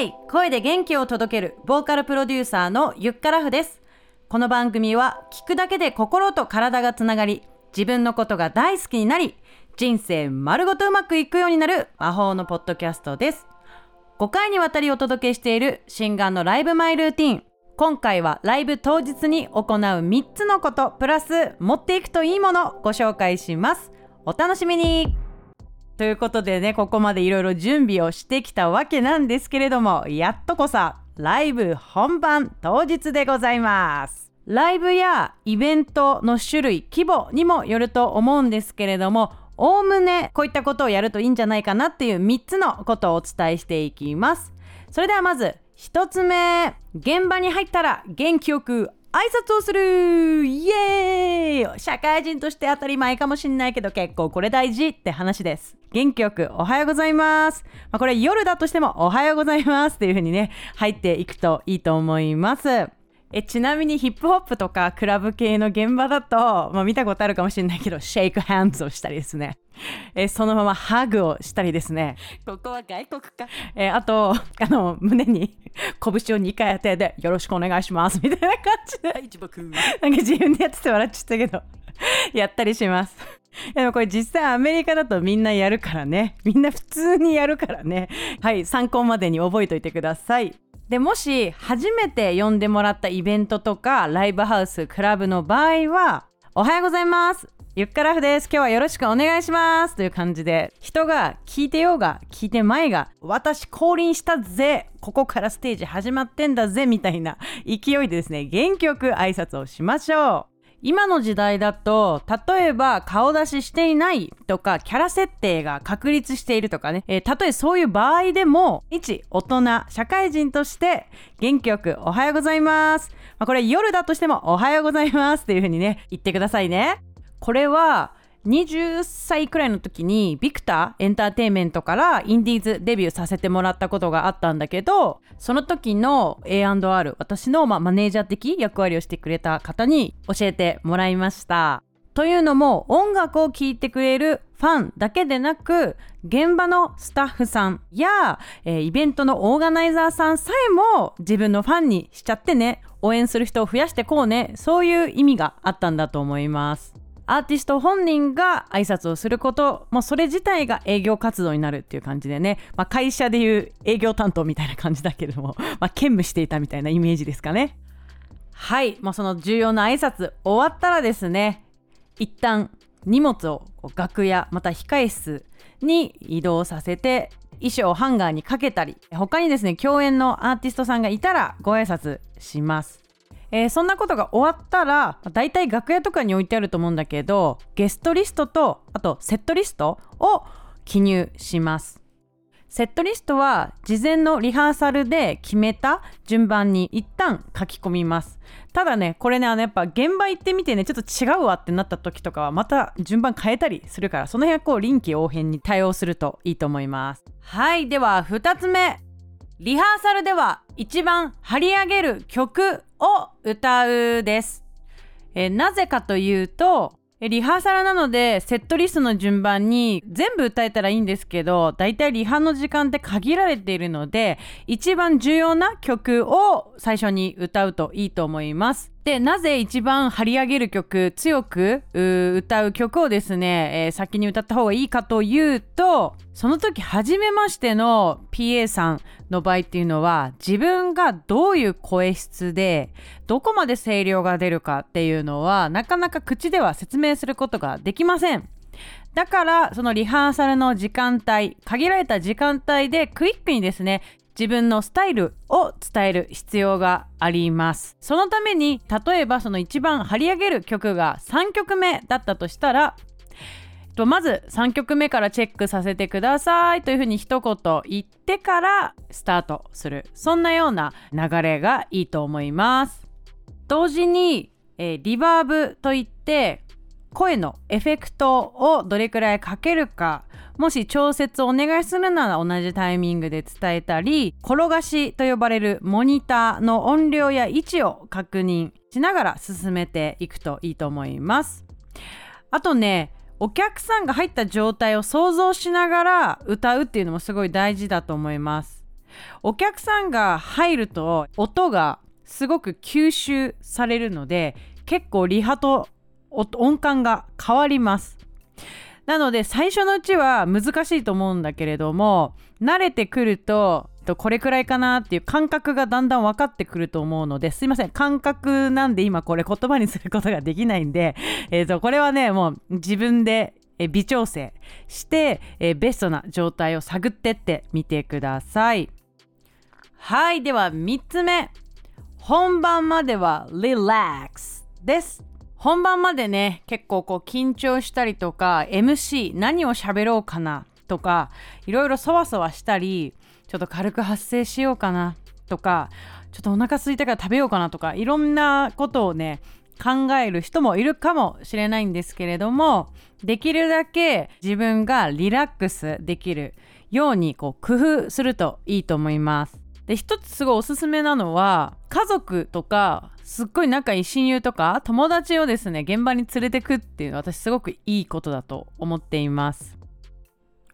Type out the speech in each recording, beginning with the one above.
イ声で元気を届けるボーカルプロデューサーのゆっからふです。この番組は聞くだけで心と体がつながり自分のことが大好きになり人生丸ごとうまくいくようになる魔法のポッドキャストです。5回にわたりお届けしている新眼のライブマイルーティン。今回はライブ当日に行う3つのことプラス持っていくといいものご紹介します。お楽しみに。ということでねここまでいろいろ準備をしてきたわけなんですけれどもやっとこさライブ本番当日でございます。ライブやイベントの種類規模にもよると思うんですけれどもおおむねこういったことをやるといいんじゃないかなっていう3つのことをお伝えしていきます。それではまず1つ目。現場に入ったら元気よく挨拶をするイエーイ社会人として当たり前かもしんないけど結構これ大事って話です元気よくおはようございます。まあ、これ夜だとしてもおはようございますっていう風にね、入っていくといいと思います。えちなみにヒップホップとかクラブ系の現場だと、まあ、見たことあるかもしれないけど、シェイクハンズをしたりですね。えそのままハグをしたりですね。ここは外国か？えあと、あの、胸に拳を2回当てて、よろしくお願いしますみたいな感じで。はい、僕。なんか自分でやってて笑っちゃったけど、やったりします。でもこれ実際アメリカだとみんなやるからね。みんな普通にやるからね。はい、参考までに覚えておいてください。でもし初めて呼んでもらったイベントとかライブハウスクラブの場合はおはようございます。ゆっからふです。今日はよろしくお願いします。という感じで人が聞いてようが聞いてまいが私降臨したぜ。ここからステージ始まってんだぜみたいな勢いでですね元気よく挨拶をしましょう。今の時代だと例えば顔出ししていないとかキャラ設定が確立しているとかね、えー、たとえそういう場合でも一大人社会人として元気よくおはようございます、まあ、これ夜だとしてもおはようございますっていうふうにね言ってくださいね。これは20歳くらいの時にビクターエンターテインメントからインディーズデビューさせてもらったことがあったんだけどその時の A&R 私の、まあ、マネージャー的役割をしてくれた方に教えてもらいました。というのも音楽を聴いてくれるファンだけでなく現場のスタッフさんや、えー、イベントのオーガナイザーさんさえも自分のファンにしちゃってね応援する人を増やしてこうねそういう意味があったんだと思います。アーティスト本人が挨拶をすることもうそれ自体が営業活動になるっていう感じでね、まあ、会社でいう営業担当みたいな感じだけれども、まあ、兼務していたみたいなイメージですかね。はい、まあ、その重要な挨拶終わったらですね一旦荷物を楽屋また控室に移動させて衣装をハンガーにかけたり他にですね共演のアーティストさんがいたらご挨拶します。えー、そんなことが終わったらだいたい楽屋とかに置いてあると思うんだけどゲストリストとあとセットリストを記入します。セットリストは事前のリハーサルで決めた順番に一旦書き込みます。ただねこれねあのやっぱ現場行ってみてねちょっと違うわってなった時とかはまた順番変えたりするからその辺はこう臨機応変に対応するといいと思います。はいでは2つ目。リハーサルでは一番張り上げる曲を歌うです。え、なぜかというと、リハーサルなのでセットリストの順番に全部歌えたらいいんですけどだいたいリハの時間って限られているので一番重要な曲を最初に歌うといいと思います。でなぜ一番張り上げる曲強く歌う曲をですね、えー、先に歌った方がいいかというとその時初めましての PA さんの場合っていうのは自分がどういう声質でどこまで声量が出るかっていうのはなかなか口では説明することができません。だからそのリハーサルの時間帯限られた時間帯でクイックにですね自分のスタイルを伝える必要があります。そのために例えばその一番張り上げる曲が3曲目だったとしたらとまず3曲目からチェックさせてください。というふうに一言言ってからスタートする。そんなような流れがいいと思います。同時に、えー、リバーブといって声のエフェクトをどれくらいかけるかもし調節をお願いするなら同じタイミングで伝えたり転がしと呼ばれるモニターの音量や位置を確認しながら進めていくといいと思います。あとねお客さんが入った状態を想像しながら歌うっていうのもすごい大事だと思います。お客さんが入ると音がすごく吸収されるので結構リハと音感が変わります。なので最初のうちは難しいと思うんだけれども慣れてくるとこれくらいかなっていう感覚がだんだん分かってくると思うのですいません。感覚なんで今これ言葉にすることができないんで、えー、とこれはねもう自分で微調整して、えベストな状態を探ってってみてください。はい。では3つ目。本番まではリラックスです。本番までね結構こう緊張したりとか MC 何を喋ろうかなとかいろいろそわそわしたりちょっと軽く発声しようかなとかちょっとお腹空いたから食べようかなとかいろんなことをね考える人もいるかもしれないんですけれどもできるだけ自分がリラックスできるようにこう工夫するといいと思います。で一つすごいおすすめなのは家族とかすっごい仲いい親友とか友達をですね現場に連れてくっていうのは私すごくいいことだと思っています。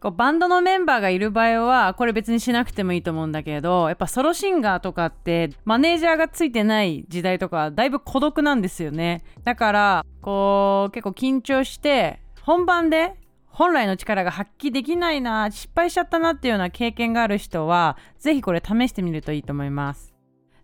こうバンドのメンバーがいる場合はこれ別にしなくてもいいと思うんだけどやっぱソロシンガーとかってマネージャーがついてない時代とかだいぶ孤独なんですよね。だからこう結構緊張して本番で本来の力が発揮できないな失敗しちゃったなっていうような経験がある人は是非これ試してみるといいと思います。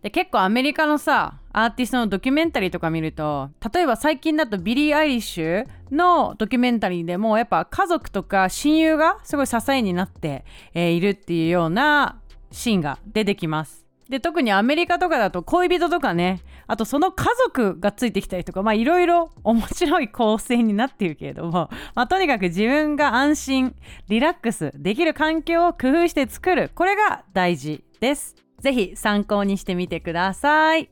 で結構アメリカのさアーティストのドキュメンタリーとか見ると例えば最近だと Billie Eilish のドキュメンタリーでもやっぱ家族とか親友がすごい支えになって、えー、いるっていうようなシーンが出てきます。で特にアメリカとかだと恋人とかねあとその家族がついてきたりとかまあいろいろ 面白い構成になっているけれども、まあ、とにかく自分が安心リラックスできる環境を工夫して作るこれが大事です。ぜひ参考にしてみてください。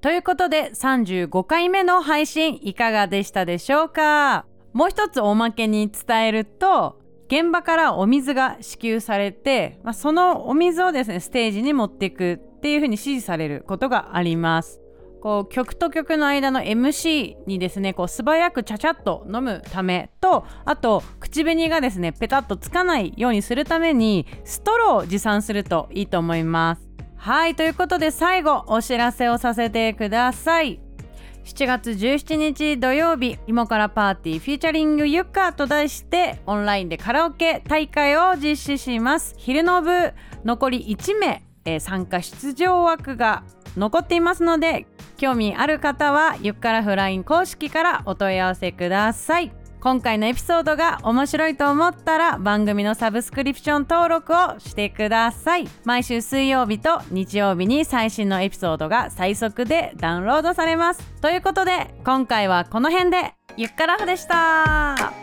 ということで35回目の配信いかがでしたでしょうか？もう一つおまけに伝えると現場からお水が支給されて、まあ、そのお水をですねステージに持っていくっていうふうに指示されることがあります。こう曲と曲の間の MC にですねこう素早くちゃちゃっと飲むためとあと口紅がですねペタッとつかないようにするためにストローを持参するといいと思います。はいということで最後お知らせをさせてください。7月17日土曜日「芋からパーティーフィーチャリングゆか」と題してオンラインでカラオケ大会を実施します。昼の部残り1名、えー、参加出場枠が残っていますので興味ある方はゆっかラフライン公式からお問い合わせください。今回のエピソードが面白いと思ったら番組のサブスクリプション登録をしてください。毎週水曜日と日曜日に最新のエピソードが最速でダウンロードされます。ということで今回はこの辺で。ゆっからふでした。